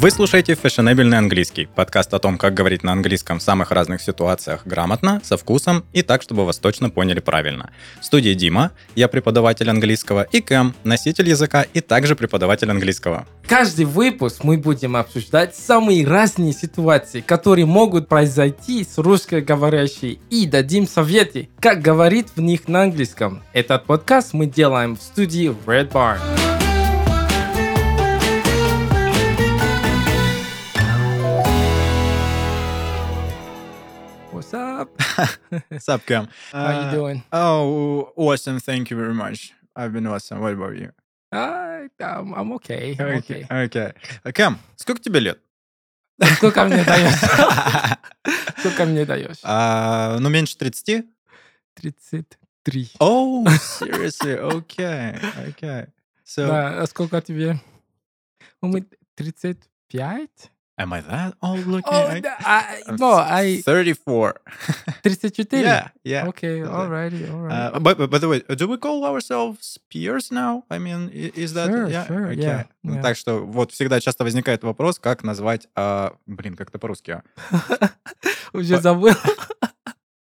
Вы слушаете «Фешенебельный английский» – подкаст о том, как говорить на английском в самых разных ситуациях грамотно, со вкусом и так, чтобы вас точно поняли правильно. В студии Дима, я преподаватель английского, и Кэм, носитель языка и также преподаватель английского. Каждый выпуск мы будем обсуждать самые разные ситуации, которые могут произойти с русскоговорящей, и дадим советы, как говорить в них на английском. Этот подкаст мы делаем в студии Red Barn. What's up? What's up, Cam? How you doing? Oh, awesome. Thank you very much. I've been awesome. What about you? Uh, I'm, I'm okay. I'm okay. Okay. Кэм, сколько тебе лет? Сколько мне даешь? Сколько мне даешь? А, ну, меньше 30? 33. Oh, seriously? Okay, okay. So, Да, а сколько тебе? Ну, Мы 35? Am I that old looking? О, I- а, I'm no, I 34. 34? Yeah, yeah. Okay, alrighty, alright. Uh, but, but by the way, do we call ourselves peers now? I mean, i- is that Sure, yeah? sure, Okay. yeah, Ну, yeah. Так что вот всегда часто возникает вопрос, как назвать, а, блин, как это по-русски? а? Уже забыл.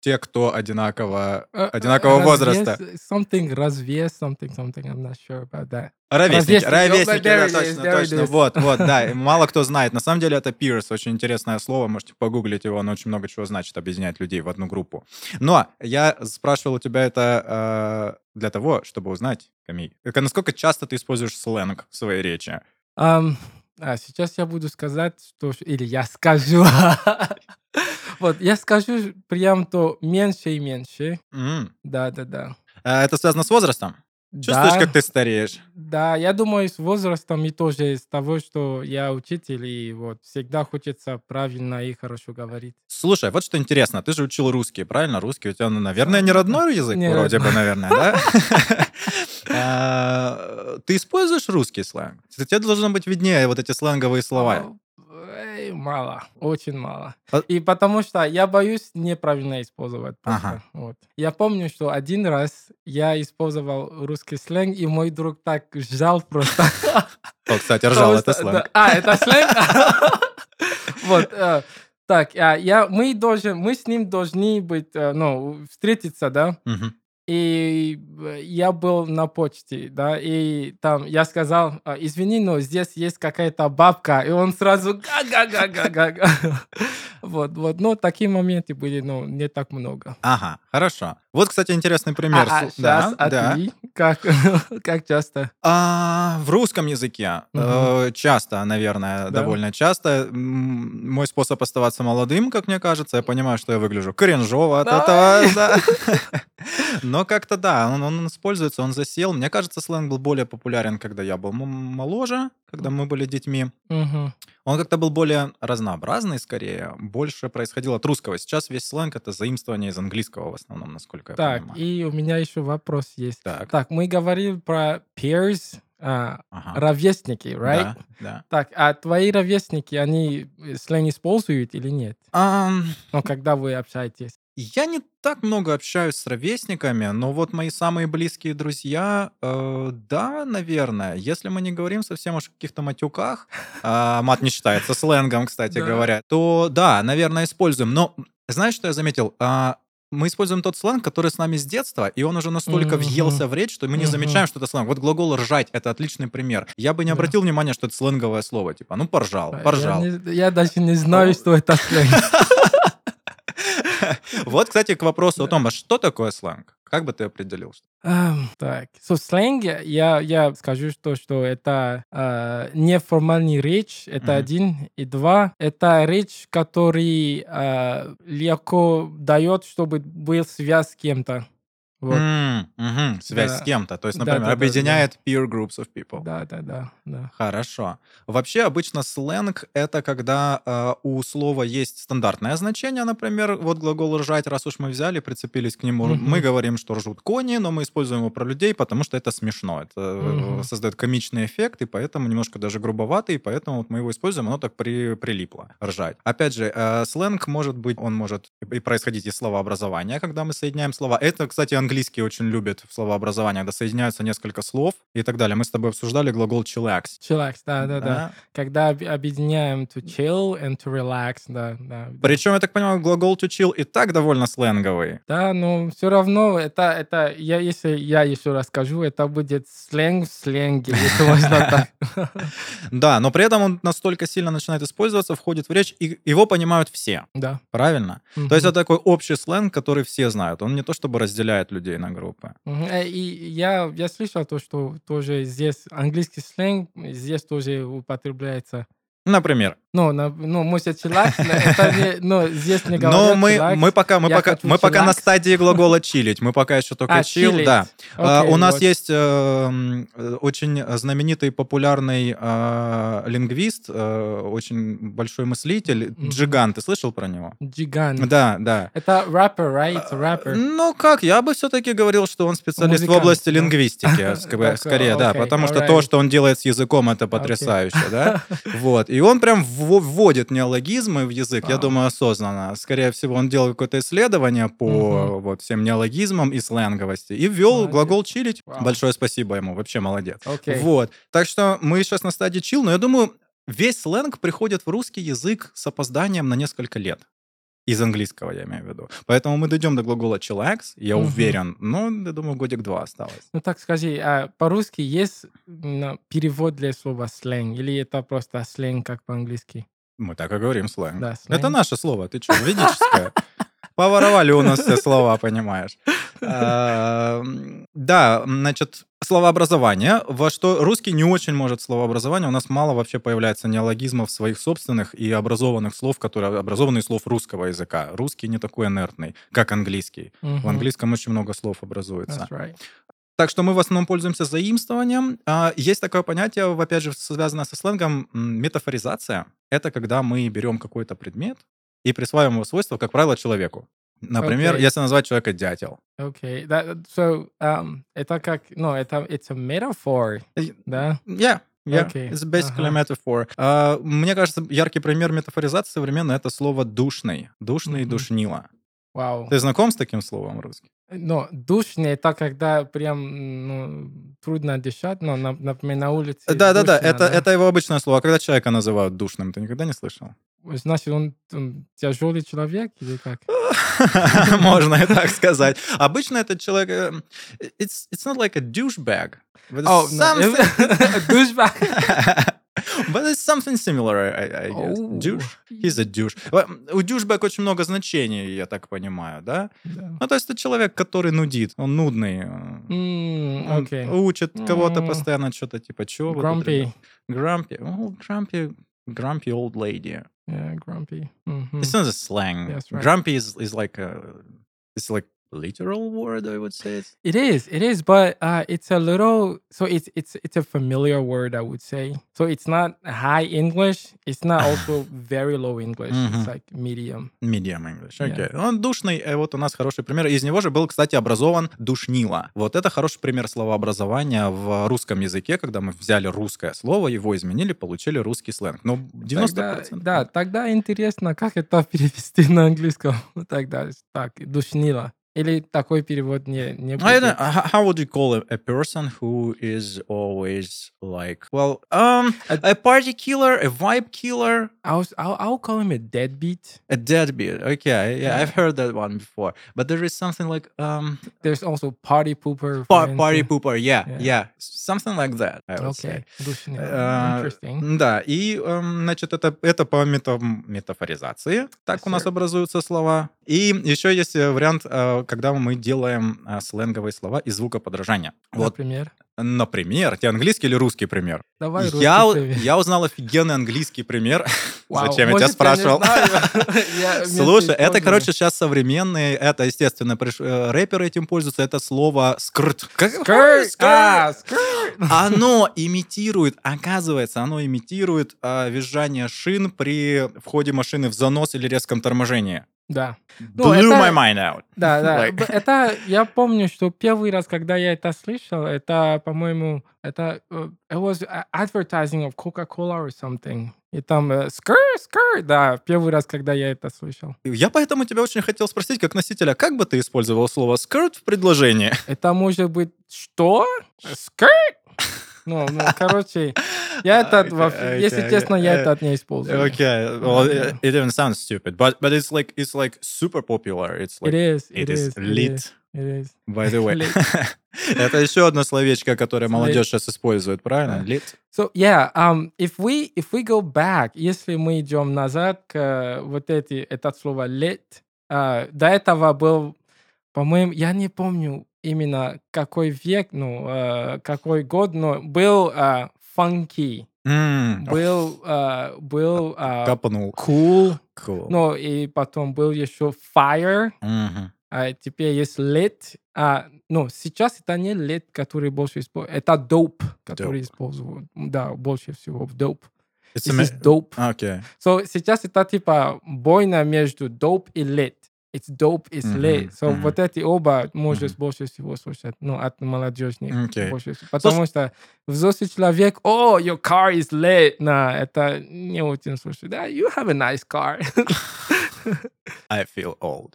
Те, кто одинаково, Э, одинакового развес, возраста. Something, развес, something, something, I'm not sure about that. Ровесники, Ровесники, ровесники, да, it is, точно, точно. is. Вот, вот, да. Мало кто знает. На самом деле это peers, очень интересное слово. Можете погуглить его, оно очень много чего значит, объединять людей в одну группу. Но я спрашивал у тебя это э, для того, чтобы узнать, Камиль, э, насколько часто ты используешь сленг в своей речи? Ам, а сейчас я буду сказать, что... Или я скажу. Вот, я скажу прям то меньше и меньше. М. Да, да, да. А Это связано с возрастом? Чувствуешь, Да. как ты стареешь? Да, я думаю, с возрастом и тоже с того, что я учитель, и вот всегда хочется правильно и хорошо говорить. Слушай, вот что интересно, ты же учил русский, правильно? Русский у тебя, ну, наверное, не родной язык, вроде бы, наверное, да? А, Ты используешь русский сленг? Тебе должно быть виднее вот эти сленговые слова. Мало, очень мало. А- И потому что я боюсь неправильно использовать. просто. Ага. Вот. Я помню, что один раз я использовал русский сленг, и мой друг так жал просто. О, кстати, ржал, это сленг. А, это сленг? Вот. э, Так, а, я, мы, должен, мы с ним должны быть, э, ну, встретиться, да? Мгм. И э, я был на почте, да, и там я сказал, «А, извини, но здесь есть какая-то бабка, и он сразу га-га-га-га-га. Вот, вот, но такие моменты были, ну, не так много. Ага, хорошо. Вот, кстати, интересный пример. А, сейчас, да, а да. ты? Как, как часто? А, в русском языке Мгм. э, часто, наверное, Да. довольно часто. Мой способ оставаться молодым, как мне кажется, я понимаю, что я выгляжу кринжово от этого. да. Но как-то да, он, он используется, он засел. Мне кажется, сленг был более популярен, когда я был моложе, когда мы были детьми. Мгм. Он как-то был более разнообразный, скорее, больше происходило от русского. Сейчас весь сленг — это заимствование из английского в основном, насколько я Так, понимаю. и у меня еще вопрос есть. Так, Так, мы говорили про peers, а, ага. ровесники, right? Да, да. Так, а твои ровесники, они э, сленг используют или нет? Ам, Ну, когда вы общаетесь? Я не так много общаюсь с ровесниками, но вот мои самые близкие друзья, э, да, наверное. Если мы не говорим совсем уж о каких-то матюках, а, мат не считается сленгом, кстати Да. говоря, то да, наверное, используем. Но знаешь, что я заметил? А, мы используем тот сленг, который с нами с детства, и он уже настолько Мгм. въелся в речь, что мы не Мгм. замечаем, что это сленг. Вот глагол «ржать» — это отличный пример. Я бы не обратил внимания, что это сленговое слово. Типа, ну, поржал, А, поржал. Я, не- я даже не знаю, что это сленг. Вот, кстати, к вопросу о том, а что такое сленг? Как бы ты определил? Так, so сленг, я, я скажу, что, что это а, неформальный речь, это Мгм. один, и два, это речь, который а, легко дает, чтобы был связь с кем-то. Вот. М, мгм, Связь Да. с кем-то. То есть, Да, например, да, да, объединяет peer groups of people. Да, да, да, да. Хорошо. Вообще, обычно сленг — это когда э, у слова есть стандартное значение, например, вот глагол «ржать», раз уж мы взяли, прицепились к нему, Мгм. мы говорим, что ржут кони, но мы используем его про людей, потому что это смешно, это Мгм. создает комичный эффект, и поэтому немножко даже грубоватый, и поэтому вот мы его используем, оно так при, прилипло, ржать. Опять же, э, сленг может быть, он может и происходить из словообразования, когда мы соединяем слова. Это, кстати, английский английский очень любит в словообразовании, когда соединяются несколько слов и так далее. Мы с тобой обсуждали глагол chillax. Chillax, да, да, да. Когда об- объединяем to chill and to relax, да, да. Причем, я так понимаю, глагол to chill и так довольно сленговый. Да, но все равно это, это я, если я еще расскажу, это будет сленг в сленге, если можно так. Да, но при этом он настолько сильно начинает использоваться, входит в речь, и его понимают все. Да. Правильно? То есть это такой общий сленг, который все знают. Он не то чтобы разделяет людей на группы. Э, И я, я слышал то, что тоже здесь английский сленг здесь тоже употребляется. Например. Ну, на, ну, может, чилакс, но это не, ну, здесь не говорят Но мы, чилакс. мы пока, мы пока, мы пока на стадии глагола чилить. Мы пока еще только А, чил, чилить. да. А, Окей, У нас вот. есть э, очень знаменитый, популярный э, лингвист, э, очень большой мыслитель, Мгм. Джиган. Ты слышал про него? Джиган. Да, да. Это рэпер, right? A rapper. Ну как, я бы все-таки говорил, что он специалист в Музыкант, области да. лингвистики, скорее, да, окей, потому что то, что он делает с языком, это потрясающе, да. Вот, и он прям вво- вводит неологизмы в язык, я Вау. думаю, осознанно. Скорее всего, он делал какое-то исследование по Мгм. вот всем неологизмам и сленговости и ввел Молодец. глагол чилить. Вау. Большое спасибо ему, вообще молодец. Окей. Вот, так что мы сейчас на стадии чил, но я думаю, весь сленг приходит в русский язык с опозданием на несколько лет. Из английского, я имею в виду. Поэтому мы дойдем до глагола chillax, я Мгм. уверен. Ну, я думаю, годик-два осталось. Ну так скажи, а по-русски есть перевод для слова сленг? Или это просто сленг, как по-английски? Мы так и говорим сленг. Да, сленг. Это наше слово, ты что, ведическое? Поворовали у нас все слова, понимаешь. А, Да, значит, словообразование, во что русский не очень может словообразование. У нас мало вообще появляется неологизмов своих собственных и образованных слов, которые образованные слов русского языка. Русский не такой инертный, как английский. В Мгм. английском очень много слов образуется. Right. Так что мы в основном пользуемся заимствованием. А, Есть такое понятие, опять же, связанное со сленгом, метафоризация. Это когда мы берем какой-то предмет и присваиваем его свойства, как правило, человеку. Например, Окей. если назвать человека дятел. Okay. That, so, um, это как, ну, это, it's a metaphor, Э, да? Yeah, yeah, Окей, it's basically a metaphor. А, Мне кажется, яркий пример метафоризации современно это слово «душный». «Душный» Мгм. «душнило». Вау. Ты знаком с таким словом русским? Но душно это когда прям ну, трудно дышать, но, на- например, на улице Да-да-да, это, это его обычное слово. А когда человека называют душным, ты никогда не слышал? Значит, он, он тяжелый человек или как? Можно и так сказать. Обычно этот человек... э, It's, it's not like a douchebag. It's Oh, no. Douchebag. But it's something similar, I, I guess. Оу. Douche? He's a douche. У douchebag очень много значений, я так понимаю, да? Да. Ну, то есть это человек, который нудит, он нудный. э, М, Он учит кого-то постоянно что-то типа чего. Grumpy. Grumpy. Oh, grumpy. Grumpy old lady. Yeah, grumpy. Мгм. It's not a slang. That's right. Grumpy is, is like a it's like literal word, I would say. It's, It is, it is, but uh, it's a little. So it's it's it's a familiar word, I would say. So it's not high English. It's not also very low English. Мгм. It's like medium. medium English. Yeah. Окей. Он душный, и вот у нас хороший пример. Из него же был, кстати, образован душнило. Вот это хороший пример словообразования в русском языке, когда мы взяли русское слово, его изменили, получили русский сленг. Но 90%... Тогда, да, тогда интересно, как это перевести на английском. Тогда так, душнило. Или такой перевод не, не I don't, how would you call a, a person who is always like, well, um, A- a party killer, a vibe killer, I was, I'll, I'll call him a deadbeat. a deadbeat? Okay, yeah, Yeah. I've heard that one before. But there is something like um, There's also party pooper. par- party pooper. Yeah, Yeah. yeah, something like that. I would say. Окей, душнило. Э, Interesting. Да, и, эм, значит, это, это по мета- метафоризации. Так Yes, у нас sir. образуются слова. И еще есть э, вариант, э, когда мы делаем э, сленговые слова из звукоподражания. Вот, Например. например, тебе английский или русский пример? Давай я, русский пример. я узнал офигенный английский пример. Вау, Зачем я тебя спрашивал? Я Слушай, это, короче, сейчас современные, это, естественно, рэперы этим пользуются, это слово скрт. А, скрт! Оно имитирует, оказывается, оно имитирует визжание шин при входе машины в занос или резком торможении. Да. Ну, Blew это- my mind out. Да, да. Like- Это я помню, что первый раз, когда я это слышал, это, по-моему, это э, it was advertising of Coca-Cola or something. И там скр, скр, да, первый раз, когда я это слышал. Я поэтому тебя очень хотел спросить, как носителя, как бы ты использовал слово skirt в предложении? Это может быть что? Скрт? Ну, ну, короче, я это, если честно, я это не использую. Okay, well, it, it even sounds stupid, but but it's like it's like super popular. It's It like is, it it is is, it lit. it is. By the way, это еще одно словечко, которое молодежь сейчас использует, правильно? Lit. So yeah, um, if we if we go back, если мы идем назад к вот эти это слово lit, а, до этого был, по-моему, я не помню именно какой век, ну э, какой год, но был э, funky, М, был э, был э, Капнул. cool, Cool. ну и потом был еще fire, Мгм. а теперь есть lit. А, ну, сейчас это не lit, который больше используют. Это dope, который Dope. используют. Да, больше всего в dope. It's This a is ma- dope. Okay. So, сейчас это типа бойня между dope и lit. It's dope, it's Мгм, lit. So, мгм. вот эти оба можешь Мгм. больше всего слушать. Ну, от молодежных. Окей. Больше всего. Потому что взрослый человек, о, your car is lit. На, это не очень слушает. Да, you have a nice car. I feel old.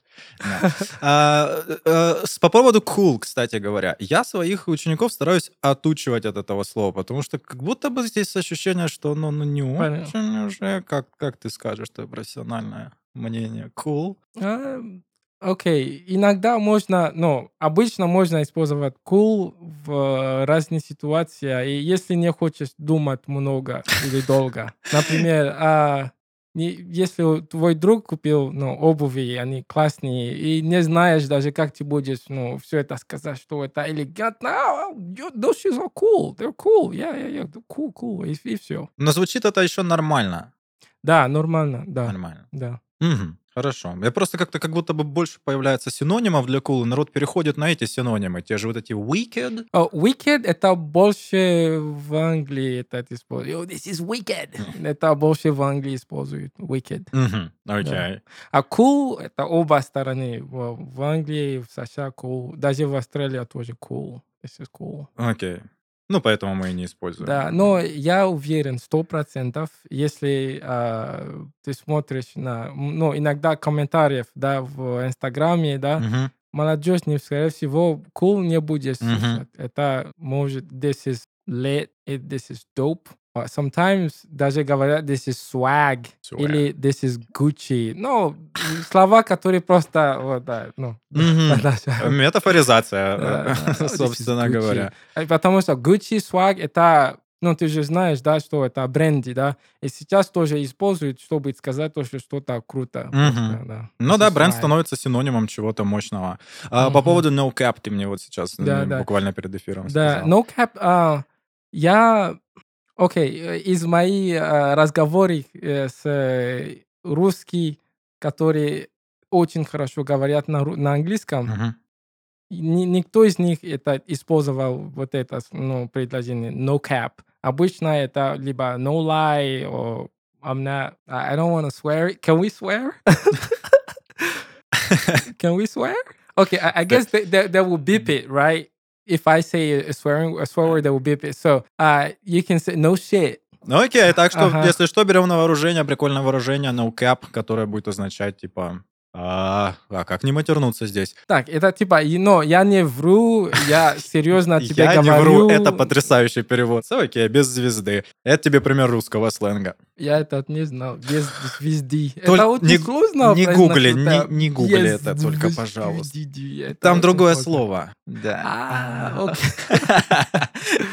А, э, с- По поводу cool, кстати говоря, я своих учеников стараюсь отучивать от этого слова, потому что как будто бы здесь ощущение, что оно ну, не Понятно. очень уже, как, как ты скажешь, твое профессиональное мнение. Cool. А, Окей, иногда можно, ну, обычно можно использовать cool в э, разные ситуации, и если не хочешь думать много или долго. Например, а, не- если твой друг купил, ну, обуви, они классные, и не знаешь даже, как ты будешь, ну, все это сказать, что это элегантно. А, those shoes are cool, they're cool, yeah, yeah, yeah, cool, cool, и, и все. Но звучит это еще нормально. Да, нормально, да, Нормально. да. Мгм, Хорошо. Я просто как-то как будто бы больше появляется синонимов для cool, народ переходит на эти синонимы. Те же вот эти wicked. Oh, wicked это больше в Англии это используют. This is wicked. Это больше в Англии используют. Wicked. Мгм, Окей. А cool это оба стороны. В, в Англии, в США cool. Даже в Австралии тоже cool. This is cool. Окей. Ну, поэтому мы и не используем. Да, но я уверен, сто процентов, если а, ты смотришь на, ну, иногда комментариев, да, в Инстаграме, да, Мгм. молодежь, не, скорее всего, cool не будет слушать. Это может this is lit, и this is dope. Sometimes даже говорят this is swag, Swag. или this is Gucci. Ну, слова, которые просто, вот, да, ну, да. Метафоризация, is собственно говоря. Э, Потому что Gucci swag это, ну, ты же знаешь, да, что это бренди, да, и сейчас тоже используют, чтобы сказать то, что что-то круто. Мгм. просто, да. Ну да, бренд становится синонимом чего-то мощного. А, По поводу no cap ты мне вот сейчас Да, м, да. буквально перед эфиром Да, сказал. no cap, а, я, окей, э, из моих а, разговоров э, с э, русскими, которые очень хорошо говорят на, на английском, ни- никто из них это использовал вот это ну, предложение no cap. Обычно это либо no lie, or I'm not, I I don't want to swear. Can we swear? Can we swear? Okay, I, I guess they, they, they will beep it, right? If I say a swearing a swear word, they will beep it. So uh, you can say no shit. Ну окей, так что, Ага. если что, берем на вооружение, прикольное вооружение no cap, которое будет означать, типа, а, а как не матернуться здесь? Так, это типа, но я не вру, я серьезно тебе Я не говорю. вру, это потрясающий перевод. Окей, без звезды. Это тебе пример русского сленга. Я этот не знал. Без звезды. Это очень сложно. не гугли, не- гугли это только, пожалуйста. Там другое слово. Да. А.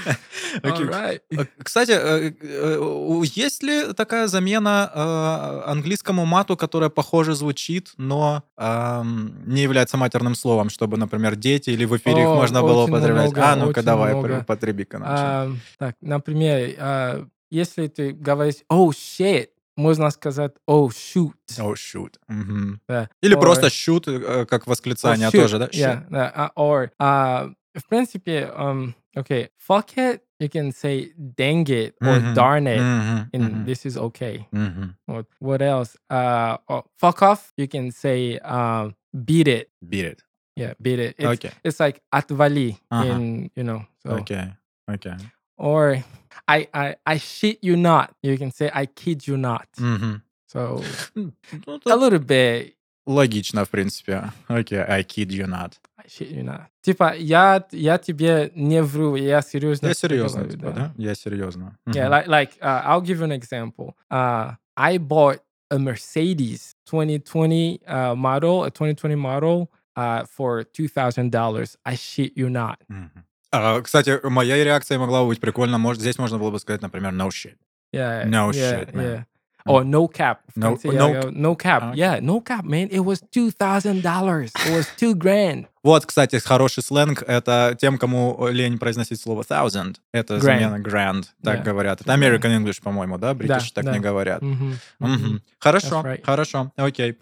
Э, Кстати, э, э, есть ли такая замена английскому мату, которая похоже звучит, но ам, не является матерным словом, чтобы, например, дети или в эфире их О, можно было употреблять? много, а, ну-ка, давай, много. употреби-ка. А, Так, например, а, если ты говоришь «oh shit», можно сказать «oh shoot». Oh, shoot. Мгм. Да. Или Or- просто shoot, э, как восклицание or shoot, тоже, да? yeah, да, а, or, а, в принципе, um, okay, fuck it, you can say dang it or Мгм. darn it, Мгм. and Мгм. this is okay. Мгм. What, what else? Uh, oh, fuck off, you can say um, beat it. Beat it. Yeah, beat it. It's, Окей. it's like отвали Ага. in, you know, so. Окей. Окей. Or I, I, I shit you not, you can say I kid you not. Мгм. So Ну, a тут little bit логично, в принципе. Окей. I kid you not. I shit you not. Типа, я, я тебе не вру, я серьезно Я серьезно, говорю, типа, да? Я серьезно. Yeah, like like uh, I'll give you an example. Uh, I bought a Mercedes 2020 uh, model, a 2020 model, uh, for two thousand dollars. I shit you not. Мгм. А, кстати, моя реакция могла бы быть прикольно. Может, здесь можно было бы сказать, например, no shit. Yeah, No yeah, shit, man. yeah. Oh, no cap. No- no- no cap. Okay. Yeah, no cap, man. It was two thousand dollars. It was two grand. Вот, кстати, хороший сленг. Это тем, кому лень произносить слово thousand. Это Grand. замена grand, так Yeah. говорят. Это American English, по-моему, да? British так да. не говорят. Мгм. мгм. Хорошо, right. хорошо, окей.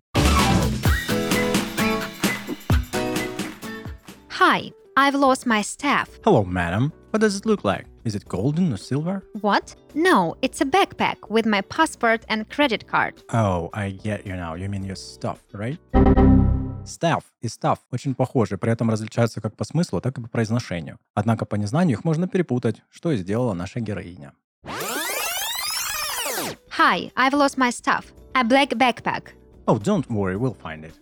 Hi, I've lost my staff. Hello, madam. What does it look like? Is it golden or silver? What? No, it's a backpack with my passport and credit card. Oh, I get you now. You mean your stuff, right? Staff и stuff очень похожи, при этом различаются как по смыслу, так и по произношению. Однако по незнанию их можно перепутать, что и сделала наша героиня. Hi, I've lost my stuff. A black backpack. Oh, don't worry, we'll find it.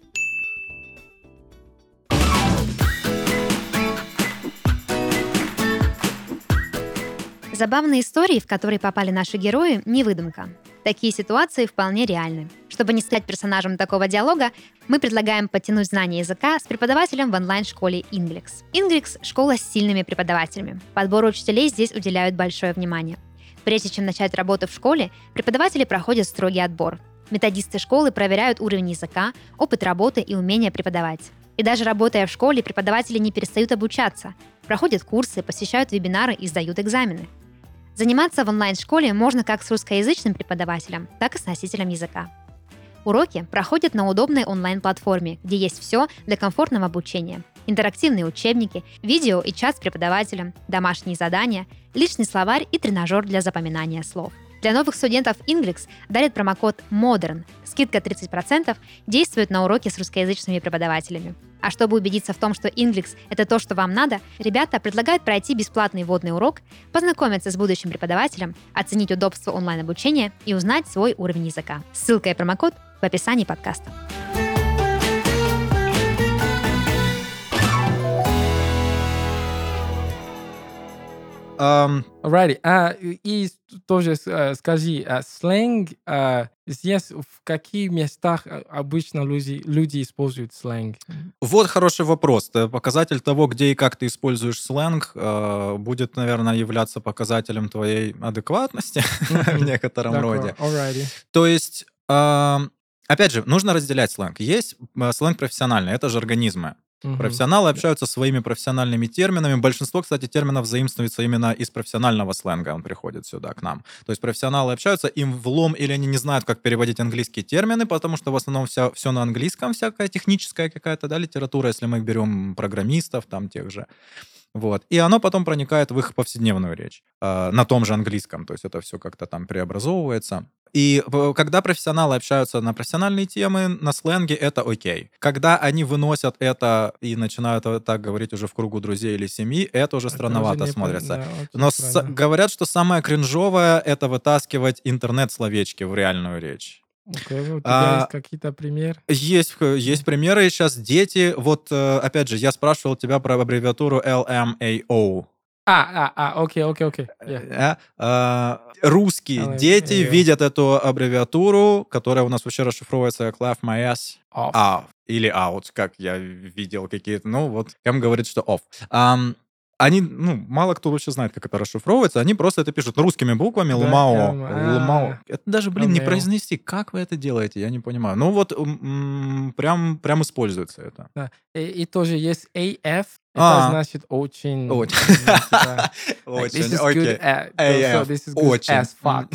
Забавные истории, в которые попали наши герои, не выдумка. Такие ситуации вполне реальны. Чтобы не стать персонажем такого диалога, мы предлагаем подтянуть знания языка с преподавателем в онлайн-школе Inglix. Inglix – школа с сильными преподавателями. Подбору учителей здесь уделяют большое внимание. Прежде чем начать работу в школе, преподаватели проходят строгий отбор. Методисты школы проверяют уровень языка, опыт работы и умение преподавать. И даже работая в школе, преподаватели не перестают обучаться, проходят курсы, посещают вебинары и сдают экзамены. Заниматься в онлайн-школе можно как с русскоязычным преподавателем, так и с носителем языка. Уроки проходят на удобной онлайн-платформе, где есть все для комфортного обучения. Интерактивные учебники, видео и чат с преподавателем, домашние задания, личный словарь и тренажер для запоминания слов. Для новых студентов Inglix дарит промокод MODERN. Скидка 30% действует на уроки с русскоязычными преподавателями. А чтобы убедиться в том, что Inglix — это то, что вам надо, ребята предлагают пройти бесплатный вводный урок, познакомиться с будущим преподавателем, оценить удобство онлайн-обучения и узнать свой уровень языка. Ссылка и промокод в описании подкаста. Ам, Alrighty. А, и тоже э, скажи, а, сленг а, здесь в каких местах а, обычно люди, люди используют сленг? Вот хороший вопрос. Это Показатель того, где и как ты используешь сленг, э, будет, наверное, являться показателем твоей адекватности в некотором роде. alrighty. То есть, опять же, нужно разделять сленг. Есть э, сленг профессиональный, это же организмы. Мгм. Профессионалы общаются своими профессиональными терминами. Большинство, кстати, терминов заимствуется именно из профессионального сленга. Он приходит сюда, к нам. То есть профессионалы общаются, им влом или они не знают, как переводить английские термины, потому что в основном вся, все на английском, всякая техническая какая-то да, литература, если мы берем программистов, там тех же. Вот. И оно потом проникает в их повседневную речь э, на том же английском. То есть это все как-то там преобразовывается. И когда профессионалы общаются на профессиональные темы, на сленге, это окей. Когда они выносят это и начинают так говорить уже в кругу друзей или семьи, это уже Это странновато уже по- смотрится. да, Но с- говорят, что самое кринжовое — это вытаскивать интернет-словечки в реальную речь. У тебя А, есть какие-то примеры? Есть, э, есть примеры. Сейчас дети... Вот, э, опять же, я спрашивал тебя про аббревиатуру LMAO. А, а, а, окей, окей, окей. Э, э, Русские LMAO. дети видят эту аббревиатуру, которая у нас вообще расшифровывается как laugh my ass Off. off или out, как я видел какие-то. Ну, вот Кэм говорит, что off. Ам, они, ну, мало кто вообще знает, как это расшифровывается. Они просто это пишут русскими буквами. Да, Лумао. М, Лумао. а. Это даже, блин, не произнести. Как вы это делаете? Я не понимаю. Ну, вот прям, прям используется это. Да. И, и тоже есть AF. А. Это значит очень... Очень. Очень, окей. this is good as fuck.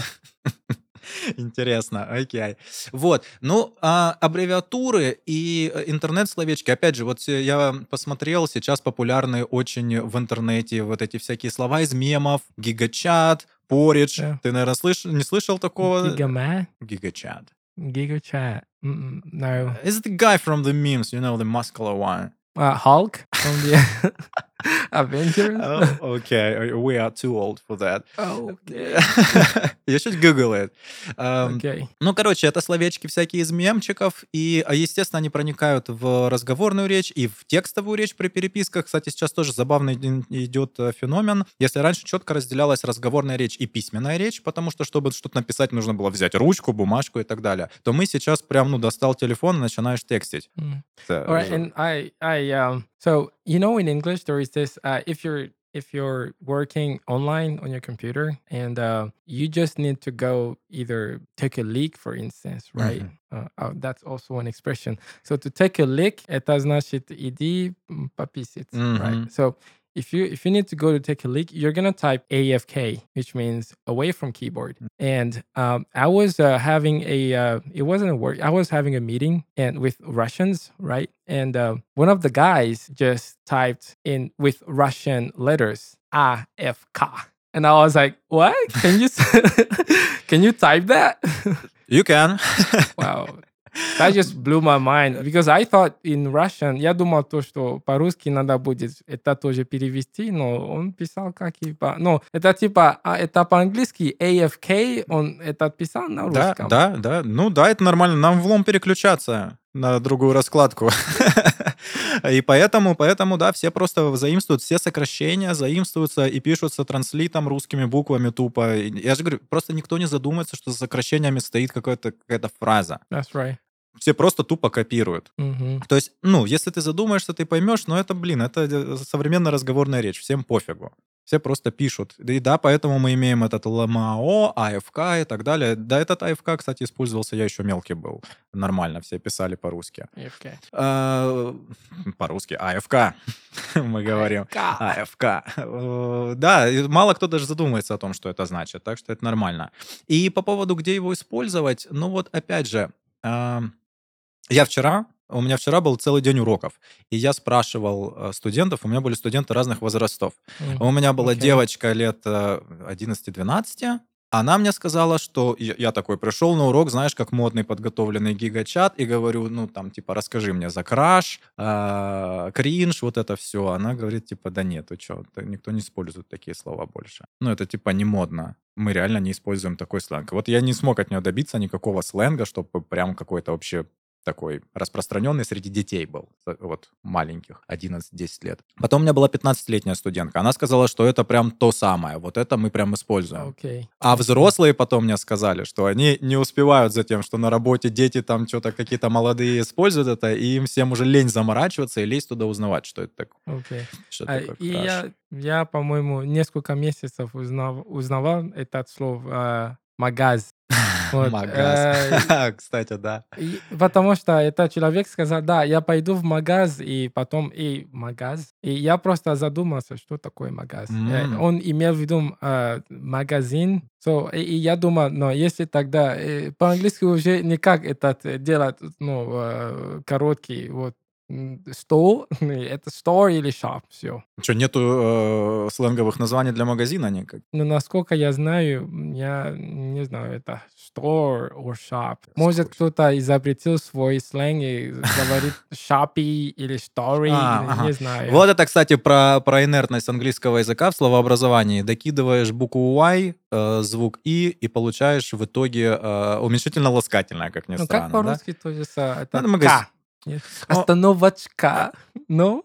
Интересно, окей. Вот, ну, а, аббревиатуры и э, интернет-словечки, опять же, вот я посмотрел, сейчас популярны очень в интернете вот эти всякие слова из мемов, гигачат, поридж. Да. Ты, наверное, слыш... не слышал такого? Гигамэ? Гигачат. Giga Mm, No. Is the guy from the memes, you know, the muscular one? Uh, Hulk from the Avengers? Oh, okay, we are too old for that. Okay. You should Google it. Um, Okay. Ну, короче, это словечки всякие из мемчиков, и, а, естественно, они проникают в разговорную речь и в текстовую речь при переписках. Кстати, сейчас тоже забавный ин- идет э, феномен. Если раньше четко разделялась разговорная речь и письменная речь, потому что, чтобы что-то написать, нужно было взять ручку, бумажку и так далее, то мы сейчас прям, ну, достал телефон и начинаешь текстить. Mm. All right, and I, I, um, so you know in english there is this uh, if you're if you're working online on your computer and uh, you just need to go either take a leak for instance right? Mm-hmm. uh, uh that's also an expression. So to take a leak it does not shit ed right? Mm-hmm. So if you if you need to go to take a leak, you're gonna type AFK, which means away from keyboard. And um, I was uh, having a uh, it wasn't a work. I was having a meeting and with Russians, right? And uh, one of the guys just typed in with Russian letters AFK, and I was like, "What? Can you can you type that?" You can. wow. That just blew my mind because I thought in Russian, я думал то, что по-русски надо будет это тоже перевести, но он писал как и по... Ну, это типа, а это по-английски AFK, он это писал на Да, русском. да, да. Ну да, это нормально. Нам влом переключаться на другую раскладку. И поэтому, поэтому, да, все просто заимствуют, все сокращения заимствуются и пишутся транслитом русскими буквами тупо. Я же говорю, просто никто не задумается, что за сокращениями стоит какая-то какая фраза. That's right. Все просто тупо копируют. Мгм. То есть, ну, если ты задумаешься, ты поймешь, но это, блин, это э, современная разговорная речь, всем пофигу. Все просто пишут. И да, поэтому мы имеем этот ЛМАО, АФК и так далее. Да, этот АФК, кстати, использовался, я еще мелкий был. Нормально, все писали по-русски. AFK. А, По-русски АФК, мы говорим. АФК. Да, мало кто даже задумывается о том, что это значит, так что это нормально. И по поводу, где его использовать, ну вот опять же, я вчера, у меня вчера был целый день уроков, и я спрашивал э, студентов, у меня были студенты разных возрастов. Мгм. У меня была Окей. девочка лет э, 11-12, она мне сказала, что я, я такой пришел на урок, знаешь, как модный подготовленный гигачат, и говорю, ну, там, типа, расскажи мне за краш, э, кринж, вот это все. Она говорит, типа, да нет, ты что, никто не использует такие слова больше. Ну, это, типа, не модно. Мы реально не используем такой сленг. Вот я не смог от нее добиться никакого сленга, чтобы прям какой-то вообще такой распространенный среди детей был, вот маленьких, 11-10 лет. Потом у меня была 15-летняя студентка. Она сказала, что это прям то самое, вот это мы прям используем. Окей. А взрослые потом мне сказали, что они не успевают за тем, что на работе дети там что-то какие-то молодые используют это, и им всем уже лень заморачиваться и лезть туда узнавать, что это такое. Окей. Что А, такое И краш. я, я, по-моему, несколько месяцев узнав, узнавал этот слово а, магаз. Вот, Магаз. э, Кстати, да. Потому что этот человек сказал, да, я пойду в магаз, и потом и магаз. И я просто задумался, что такое магаз. Э. Он имел в виду э, магазин. So, и, и я думал, но если тогда э, по-английски уже никак этот э, делать, ну, э, короткий, вот, м, стол, это store или shop, все. Что, нету э, сленговых названий для магазина никак? Но насколько я знаю, я не знаю, это store or shop. Может, кто-то изобретил свой сленг и говорит shoppy или story, А, или ага. не знаю. Вот это, кстати, про, про инертность английского языка в словообразовании. Докидываешь букву Y, э, звук И, и получаешь в итоге э, уменьшительно-ласкательное, как ни Ну, странно. как да? по-русски тоже са- это Это магазин. Нет. Остановочка. Ну,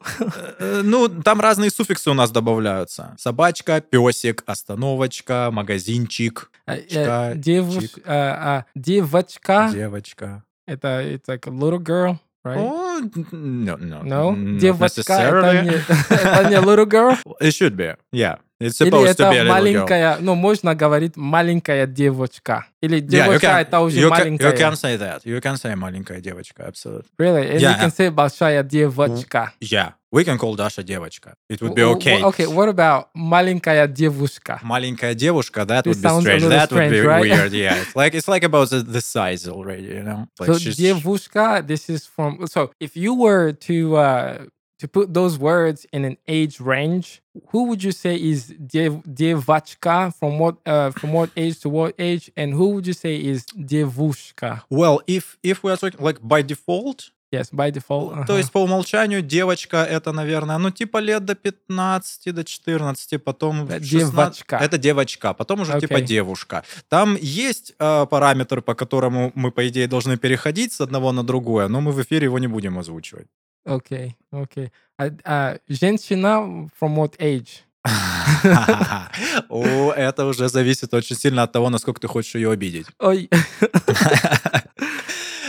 Э, Ну, там разные суффиксы у нас добавляются. Собачка, песик, остановочка, магазинчик, э, э, Чка, девуш- чик. э, а, девочка, девочка. это it's like little girl, right? О, no, no, No? Девочка, это не, это не little girl? It should be, yeah. Или это girl. маленькая, ну, можно говорить маленькая девочка. Или Yeah, девочка can, это уже you, can, маленькая. you can say that. You can say маленькая девочка, absolutely. Really? And Yeah. you can say большая девочка. Yeah, we can call Dasha девочка. It would be okay. Okay, what about маленькая девушка? Маленькая девушка, that would be strange. That would be strange, right? weird. Yeah, it's like it's like about the, the size already, you know. Like So she's- девушка, this is from. So if you were to uh, to put those words in an age range, who would you say is dev, девочка from what uh, from what age to what age, and who would you say is девушка? Well, if if we are talking like by default, Yes, by default. то ага. есть по умолчанию девочка это, наверное, ну типа лет до 15, до 14, потом Да, 16 девочка. Это девочка, потом уже типа Окей. девушка. Там есть э, параметр, по которому мы, по идее, должны переходить с одного на другое, но мы в эфире его не будем озвучивать. Okay, okay. Uh, uh, женщина from what age? О, это уже зависит очень сильно от того, насколько ты хочешь ее обидеть. Ой.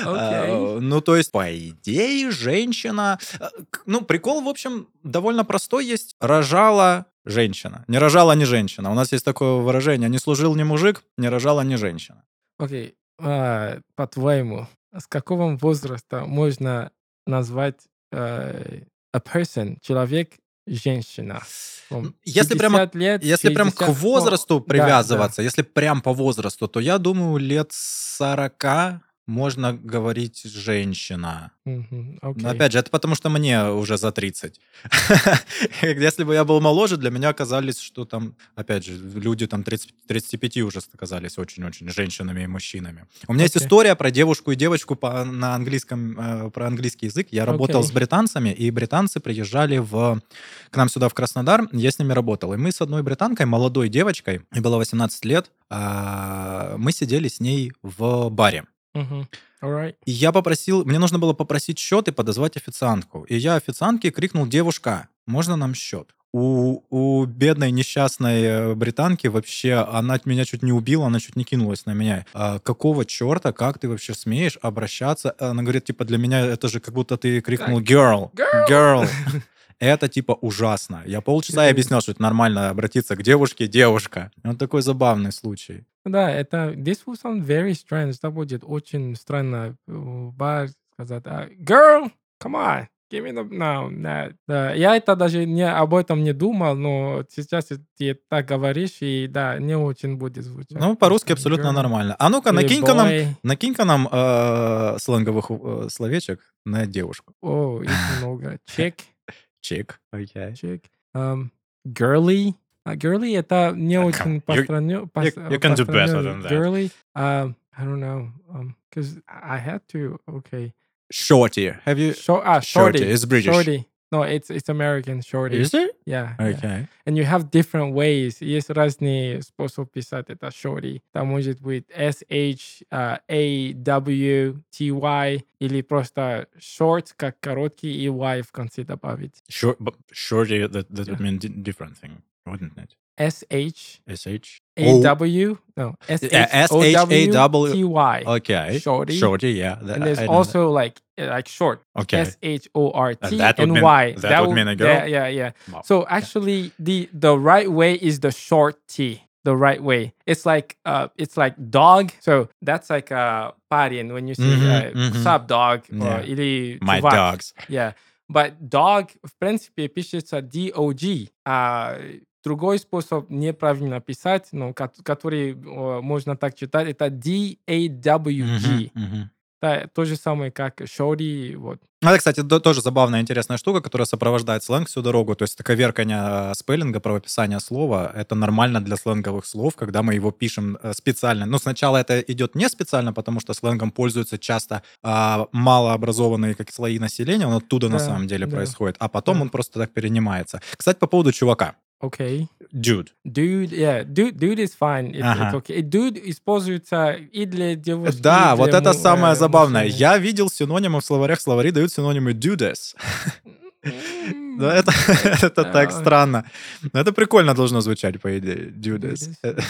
А, Ну, то есть, по идее, женщина... э, Ну, прикол, в общем, довольно простой есть. Рожала женщина. Не рожала не женщина. У нас есть такое выражение. Не служил ни мужик, не рожала не женщина. Окей, а, по-твоему, с какого возраста можно назвать a person, человек, женщина? Если 50 лет, Если прям к 60, ну, возрасту да, привязываться, если прям по возрасту, то я думаю, лет 40 можно говорить женщина. да. Мгм, Но опять же, это потому что мне уже за 30. Если бы я был моложе, для меня казались, что там, опять же, люди там 30, 35 уже казались очень-очень женщинами и мужчинами. У меня есть Окей. история про девушку и девочку по, на английском, э, про английский язык. Я работал Окей. с британцами, и британцы приезжали в, к нам сюда, в Краснодар, я с ними работал. И мы с одной британкой, молодой девочкой, ей было 18 лет, а, мы сидели с ней в баре. Мгм. Alright. И я попросил, мне нужно было попросить счет и подозвать официантку. И я официантке крикнул, девушка, можно нам счет? У, у бедной несчастной э, британки вообще, она меня чуть не убила, она чуть не кинулась на меня. А, какого черта, как ты вообще смеешь обращаться? Она говорит, типа, для меня это же как будто ты крикнул girl, Girl! girl. Это типа ужасно. Я полчаса Girl. объяснял, что это нормально обратиться к девушке, девушка. Вот такой забавный случай. Да, это this will sound very strange. Это будет очень странно э, бар сказать, а, girl, come on, give me the no, no. Да, я это даже не об этом не думал, но сейчас ты так говоришь и да, не очень будет звучать. Ну, по-русски абсолютно girl нормально. А ну-ка, накинь-ка нам boy. Накинь-ка нам э, сленговых э, словечек на девушку. О, их много. Check, Чик. Окей. check. Um, girly. А girly это не Ah, очень come- you- постранё- пос- you can do better than that. Girly. Um, I don't know. Um, because I had to. Okay. Shorty. Have you... Short, ah, Shorty, shorty. it's British. Shorty. No, it's it's American shorty. Is it? Yeah, yeah. Okay. And you have different ways. Есть разные способы писать это shorty. Там может быть S H uh, A W T Y или просто short как короткий и Y в конце добавить. Short, but shorty, that, that would Yeah. mean di- different thing, wouldn't it? S H SH? A W no S H Yeah, O W S-H-A-W. T Y. Okay. Shorty. Shorty, yeah. that- And I there's know that. also like uh, like short Okay. S H O R T that would and mean- Y. that would mean a girl? Yeah, yeah, yeah. Wow. So actually, the the right way is the short T. The right way. It's like uh, it's like dog. So that's like a parent when you say Mhm, uh, mhm. "What's up, dog?" Yeah. Or или My чувак. dogs. Yeah. But dog, в принципе, пишется D-O-G. А другой способ неправильно писать, но ко- который можно так читать, это D-A-W-G. Да, то же самое, как shorty. Вот. Ну, Это, кстати, до- тоже забавная, интересная штука, которая сопровождает сленг всю дорогу. То есть такое веркание спеллинга, правописание слова, это нормально для сленговых слов, когда мы его пишем э, специально. Ну, сначала это идет не специально, потому что сленгом пользуются часто а, малообразованные как слои населения, он оттуда на Да, самом деле да. происходит. А потом Да. он просто так перенимается. Кстати, по поводу чувака. Окей. Dude. Dude, yeah, dude, dude is fine. It- Ага. it's okay. Dude используется и для девушки, Да, и вот для это му- самое э, забавное. мужчины. Я видел синонимы в словарях, словари дают синонимы dudes. Да, это, это так странно. Но это прикольно должно звучать, по идее. Dudes.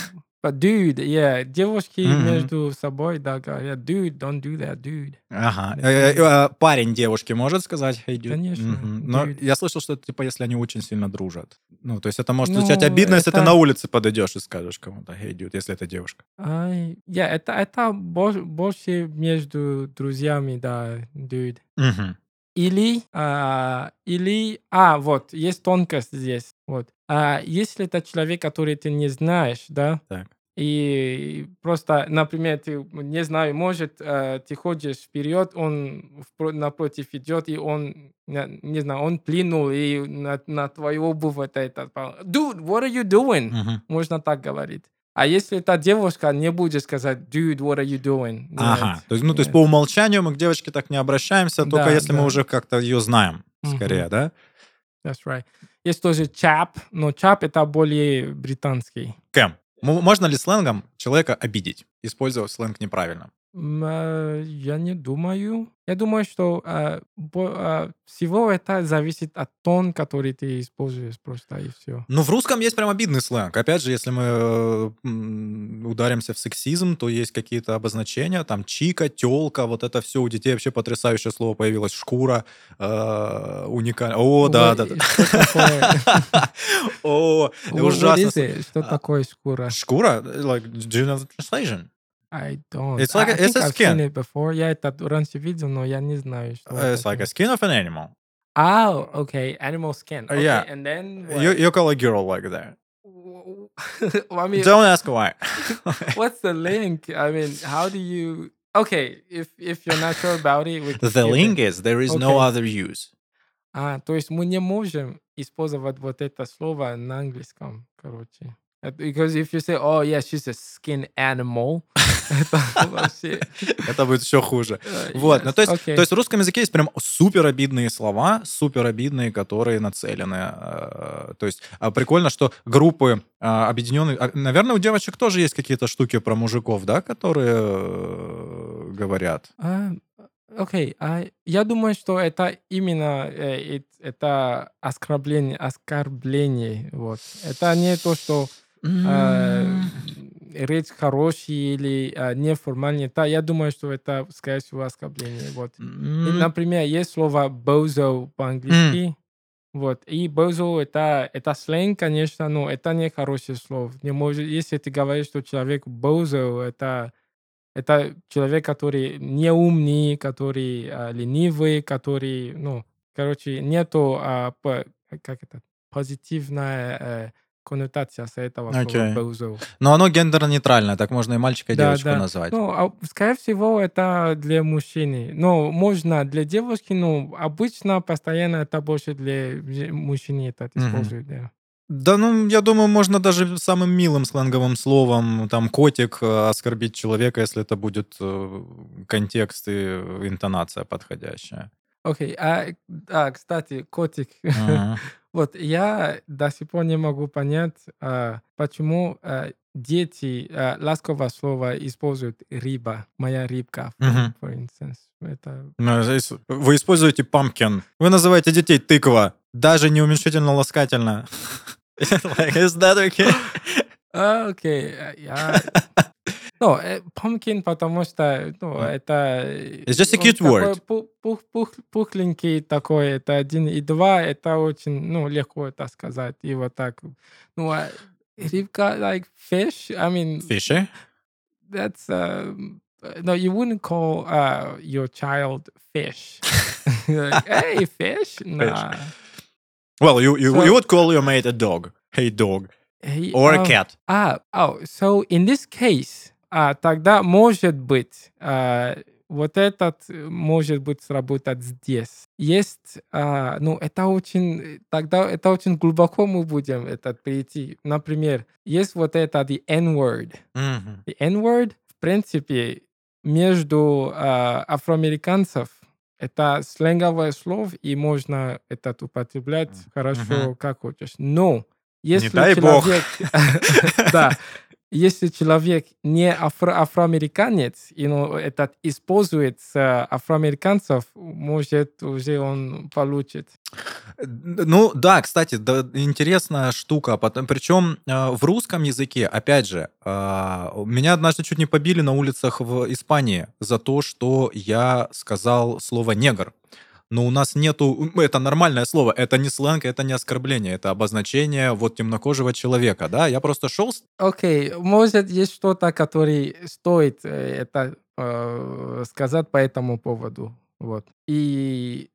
Dude, yeah, девушки Мгм. между собой, да, говорят, dude, don't do that, dude. Ага. Э, э, э, Парень девушке может сказать hey, dude? Конечно, Мгм. Но dude. я слышал, что это типа если они очень сильно дружат. Ну, то есть это может звучать Ну, обидно, если ты это- на улице подойдешь и скажешь кому-то hey, dude, если это девушка. Ай, yeah, это, это бо- больше между друзьями, да, dude. Мгм. Или, а, или, а, вот, есть тонкость здесь, вот. А, если это человек, который ты не знаешь, да, Так. И просто, например, ты, не знаю, может, э, ты ходишь вперед, он напротив идет, и он, не, знаю, он плюнул, и на, на твою обувь это, это, dude, what are you doing? Мгм. Можно так говорить. А если эта девушка, не будет сказать, dude, what are you doing? Ага. Нет, То есть, ну, то есть по умолчанию мы к девочке так не обращаемся, только Да, если мы да. уже как-то ее знаем, скорее, да? That's right. Есть тоже chap, но chap это более британский. Кэм, можно ли сленгом человека обидеть, использовав сленг неправильно? Э, Я не думаю. Я думаю, что э, бо- э, всего это зависит от тон, который ты используешь просто и все. Ну, в русском есть прям обидный сленг. Опять же, если мы ударимся в сексизм, то есть какие-то обозначения, там, чика, телка, вот это все. У детей вообще потрясающее слово появилось. Шкура, э, уникально. О, да, да, да. О, ужасно. Что А, такое шкура? Шкура? Like, do you know the translation? I don't. It's like I, a- I it's think a I've skin. seen it before. Я это раньше видел, но я не знаю, что Uh, It's это like a такое. skin of an animal. Oh, okay. Animal skin. Uh, Okay, yeah. And then You, what? you call a girl like that. Well, I mean, Don't ask why. what's the link? I mean, how do you? Okay, if if you're not sure about it, we can The skip it. link is there is no Okay. other use. А, то есть мы не можем использовать вот это слово на английском, короче. Это- Because if you say, oh yeah, she's a skin animal, это вообще... Это будет еще хуже. э, Вот, ну то есть, окей. то есть в русском языке есть прям супер обидные слова, супер обидные, которые нацелены. э, То есть а, прикольно, что группы а, объединенные... а, Наверное, у девочек тоже есть какие-то штуки про мужиков, да, которые э, говорят. Окей, а я думаю, что это именно э, эт- это оскорбление, оскорбление, вот. Это не то, что э, речь хороший или э, неформальный. Да, я думаю, что это, скорее всего, оскорбление, вот. И, М, например, есть слово bozo по-английски. Вот. И bozo это, это сленг, конечно, но это не хорошее слово. Не может, если ты говоришь, что человек bozo, это, это человек, который не умный, который а, ленивый, который, ну, короче, нету, а, по- как это, позитивная э, коннотация с этого слова Окей. bozo. Но оно гендерно-нейтральное, так можно и мальчика, и Да, девочку да. назвать. Ну, а, скорее всего, это для мужчины. Но можно для девушки, но обычно постоянно это больше для мужчины это используют. Да. Да, ну, я думаю, можно даже самым милым сленговым словом, там, котик, э, оскорбить человека, если это будет э, контекст и интонация подходящая. Окей, а, а, кстати, котик. Мгм. вот я до сих пор не могу понять, а, почему а, дети а, ласковое слово используют рыба, моя рыбка, for, instance. Это Ну, Вы используете pumpkin. Вы называете детей тыква. Даже не уменьшительно-ласкательно. Like, is that okay? Окей, а, я... Ну, э, pumpkin, потому что, ну, это... э, It's just a он cute такой word. пу- пух- пух- пухленький такой, это один. И два, это очень, ну, легко это сказать. И вот так. Ну, а рыбка, like fish, I mean, Fishy? that's... um, no, you wouldn't call uh, your child fish. like, hey, fish? Nah. Well, you, you, So- you would call your mate a dog. Hey, dog. Hey, Or a um, cat. А, oh, so in this case, а, тогда может быть а, вот этот э, может быть сработать здесь. Есть, а, ну это очень, тогда это очень глубоко мы будем этот перейти. Например, есть вот это the N-word. Мгм. The N-word, в принципе, между а, афроамериканцев это сленговое слово, и можно это употреблять хорошо, Мгм. как хочешь. Но если дай бог. человек... Да. Если человек не афро афроамериканец, и ну, этот использует э, афроамериканцев, может, уже он получит. Ну да, кстати, да, интересная штука. Потом, причем э, в русском языке, опять же, э, меня однажды чуть не побили на улицах в Испании за то, что я сказал слово негр но у нас нету... Это нормальное слово, это не сленг, это не оскорбление, это обозначение вот темнокожего человека, да? Я просто шел... Окей, okay. может, есть что-то, которое стоит э, это э, сказать по этому поводу. Вот. И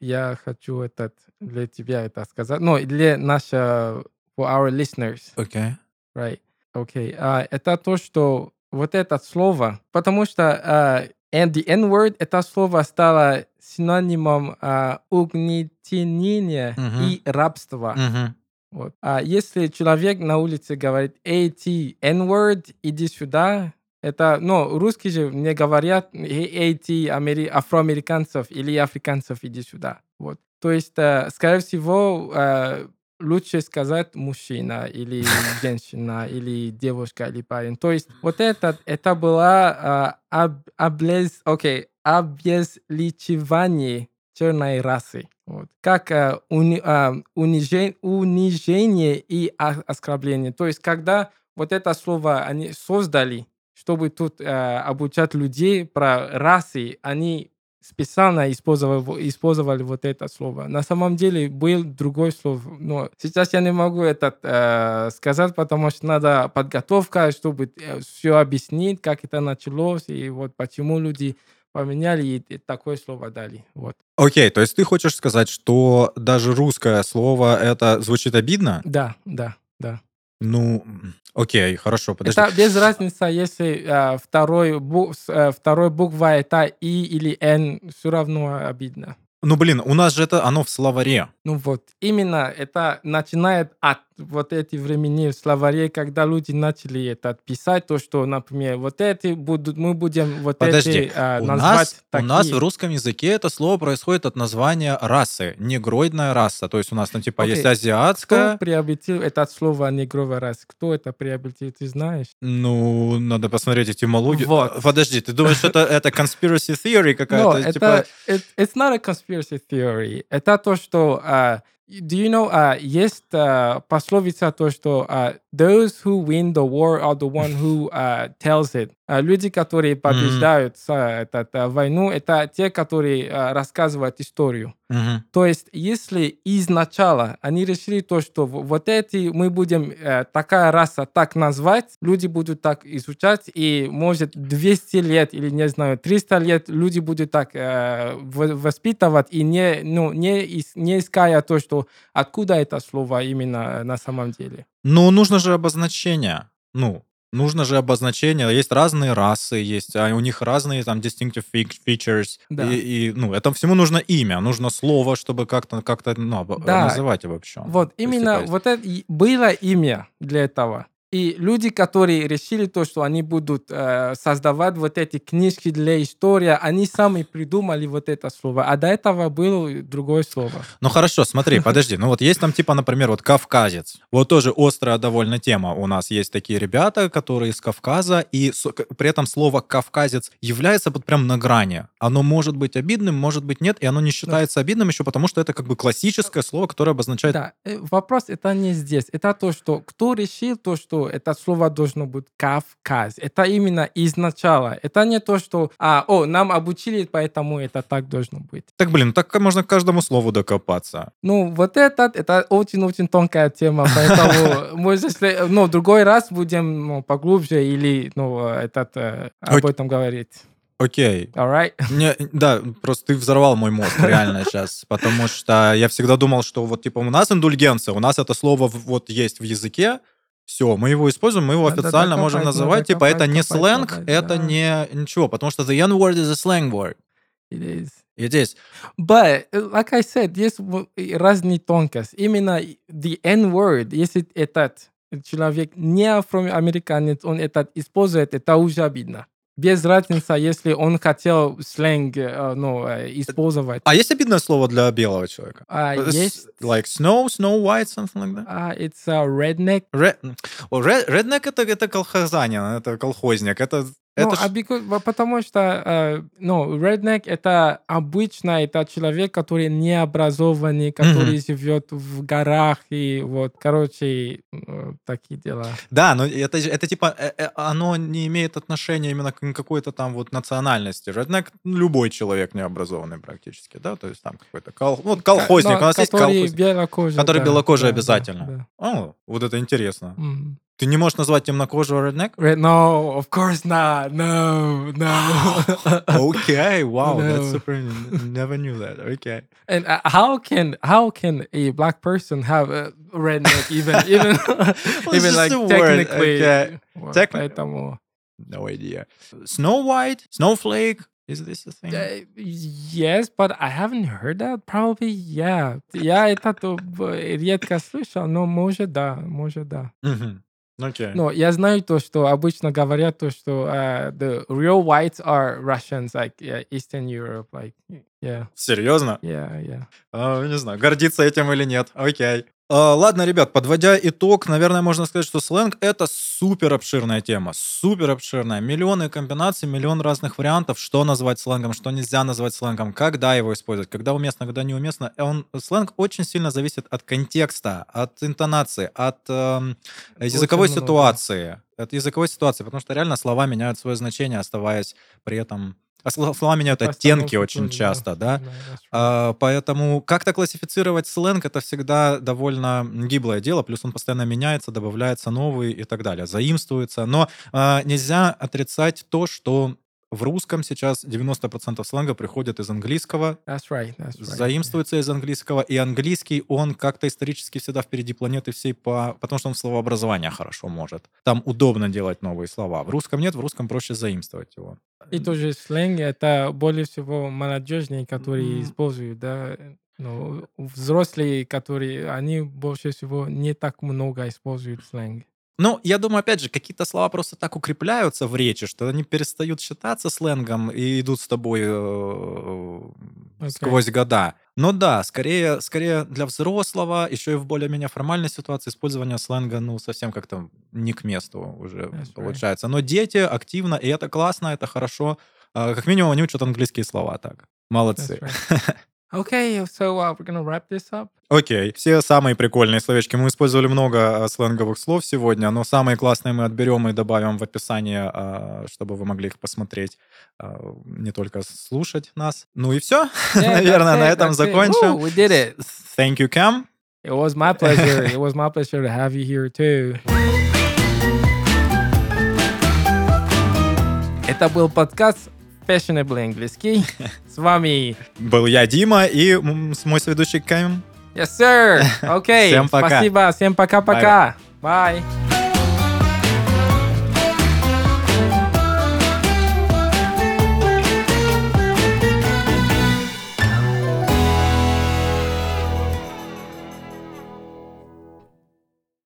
я хочу этот, для тебя это сказать. Ну, для наших... For our listeners. Okay. Right. Окей. Okay. Uh, это то, что вот это слово, потому что uh, and the N-word, это слово стало синонимом а, угнетения uh-huh. и рабства. Uh-huh. Вот. А если человек на улице говорит «Эй, ты, N-word, иди сюда», это, ну, русские же мне говорят «Эй, ты, амери... афроамериканцев или африканцев, иди сюда». Вот. То есть, э, скорее всего, э, лучше сказать мужчина или женщина или девушка или парень. То есть вот это, это была э, об, облез, okay, обезличивание черной расы. Вот. Как э, уни, э, унижение, унижение и оскорбление. То есть когда вот это слово они создали, чтобы тут э, обучать людей про расы, они специально использовали, использовали вот это слово. На самом деле был другой слово, но сейчас я не могу это э, сказать, потому что надо подготовка, чтобы э, все объяснить, как это началось и вот почему люди поменяли и такое слово дали. Вот. Окей, okay, то есть ты хочешь сказать, что даже русское слово это звучит обидно? Да, да, да. Ну, окей, хорошо, подожди. Это без разницы, если э, второй, бу, э, второй буква это И или Н, все равно обидно. Ну, блин, у нас же это оно в словаре. Ну вот, именно это начинает от вот эти времени в словаре, когда люди начали это писать, то, что, например, вот эти будут, мы будем вот Подожди, эти а, у назвать нас, такие. У нас в русском языке это слово происходит от названия расы, негроидная раса. То есть у нас там типа okay. есть азиатская... Кто приобретил это слово негровая раса? Кто это приобретил, ты знаешь? Ну, надо посмотреть этимологию. Вот. Подожди, ты думаешь, что это, это conspiracy theory какая-то? No, это, it, it's not a conspiracy theory. Это то, что... Uh, do you know, uh, есть uh, пословица то, что uh, those who win the war are the one who uh, tells it. Uh, люди, которые побеждают mm-hmm. этот, uh, войну, это те, которые uh, рассказывают историю. Mm-hmm. То есть, если изначально они решили то, что вот эти мы будем uh, такая раса так назвать, люди будут так изучать, и может 200 лет или, не знаю, 300 лет люди будут так uh, воспитывать и не, ну, не, не иская то, что откуда это слово именно на самом деле. Ну, нужно же обозначение. Ну, нужно же обозначение. Есть разные расы, есть, а у них разные там distinctive features. Да. И, и, ну, этому всему нужно имя, нужно слово, чтобы как-то как ну, да. называть вообще. Вот, То именно есть, вот это было имя для этого. И люди, которые решили то, что они будут э, создавать вот эти книжки для истории, они сами придумали вот это слово. А до этого было другое слово. Ну хорошо, смотри, подожди. Ну вот есть там типа, например, вот кавказец. Вот тоже острая довольно тема. У нас есть такие ребята, которые из Кавказа, и при этом слово кавказец является вот прям на грани. Оно может быть обидным, может быть нет, и оно не считается да. обидным еще потому, что это как бы классическое слово, которое обозначает... Да, э, вопрос это не здесь. Это то, что кто решил то, что это слово должно быть Кавказ. Это именно изначально. Это не то, что, а, о, нам обучили, поэтому это так должно быть. Так, блин, так можно к каждому слову докопаться. Ну, вот это, это очень-очень тонкая тема, поэтому, может, если, ну, другой раз будем ну, поглубже или, ну, этот, э, об этом говорить. Окей. Okay. All right. Мне, да, просто ты взорвал мой мозг реально сейчас, потому что я всегда думал, что вот типа у нас индульгенция, у нас это слово вот есть в языке, все, мы его используем, мы его да, официально да, да, можем копать, называть, типа, копать, это не копать, сленг, копать, это да. не ничего, потому что the N-word is a slang word. It is. It is. But, like I said, есть разные тонкости. Именно the N-word, если этот человек не афроамериканец, он этот использует, это уже обидно. Без разницы, если он хотел сленг э, ну, э, использовать. А есть обидное слово для белого человека? А, Uh, s- есть... Like snow, snow white, something like that? а, it's a redneck. Red... Well, red- redneck это, это колхозанин, это колхозник. Это, это ну, ж- а because- потому что, э, ну, redneck это обычно это человек, который не образованный, который живет в горах и вот, короче, э, такие дела. Да, но это, это типа, э, оно не имеет отношения именно к какой-то там вот национальности. Redneck ну, любой человек необразованный практически, да, то есть там какой-то кол... вот колхозник, Но у нас есть который колхозник. белокожий. Который да, белокожий да, обязательно. да, О, вот это интересно. да. Мгм. Ты не можешь назвать темнокожего redneck? Red- No, of course not. No, no. Okay, wow, that's No. super. Never knew that. Okay. And uh, how can how can a black person have a redneck even even Well, it's even just like a word, technically? okay. Вот, Techni- поэтому, No idea. Snow White, Snowflake. Is this a thing? э, yes, but I haven't heard that. Probably, yeah. Я это то, э, редко слышал, но может да, может да. Окей. Но я знаю то, что обычно говорят то, что uh, the real whites are Russians, like yeah, Eastern Europe, like yeah, Серьезно? yeah, yeah. А, не знаю, гордиться этим или нет. Окей. А, ладно, ребят, подводя итог, наверное, можно сказать, что сленг — это супер обширная тема. Супер обширная. Миллионы комбинаций, миллион разных вариантов, что назвать сленгом, что нельзя назвать сленгом, когда его использовать, когда уместно, когда неуместно. И Он, сленг очень сильно зависит от контекста, от интонации, от эм, языковой много. ситуации. От языковой ситуации, потому что реально слова меняют свое значение, оставаясь при этом... а слова меняют оттенки очень часто, да? А, поэтому как-то классифицировать сленг это всегда довольно гиблое дело, плюс он постоянно меняется, добавляется новый и так далее, заимствуется. Но а, нельзя отрицать то, что в русском сейчас 90% сленга приходит из английского, That's right, that's right. заимствуется из английского, и английский, он как-то исторически всегда впереди планеты всей, по... потому что он словообразование хорошо может. Там удобно делать новые слова. В русском нет, в русском проще заимствовать его. И тоже сленг это более всего молодежные, которые М. используют, да. Ну, взрослые, которые, они больше всего не так много используют сленг. Ну, я думаю, опять же, какие-то слова просто так укрепляются в речи, что они перестают считаться сленгом и идут с тобой э, Окей. сквозь года. Но да, скорее, скорее для взрослого, еще и в более-менее формальной ситуации использование сленга, ну, совсем как-то не к месту уже That's right. получается. Но дети активно, и это классно, это хорошо. А, Как минимум они учат английские слова так. Молодцы. That's right. Okay, so uh, we're gonna wrap this up. Окей, все самые прикольные словечки. Мы использовали много а, сленговых слов сегодня, но самые классные мы отберем и добавим в описание, а, чтобы вы могли их посмотреть, не только слушать нас. Ну и все. Yeah, Наверное, that's на it, этом it. закончим. Woo, we did it. Thank you, Cam. It was my pleasure. it was my pleasure to have you here too. Это был подкаст Fashionable английский. С вами Был я, Дима, и мой соведущий Кэм. Yes, sir. Okay. Всем пока. Спасибо. Всем пока-пока. Bye.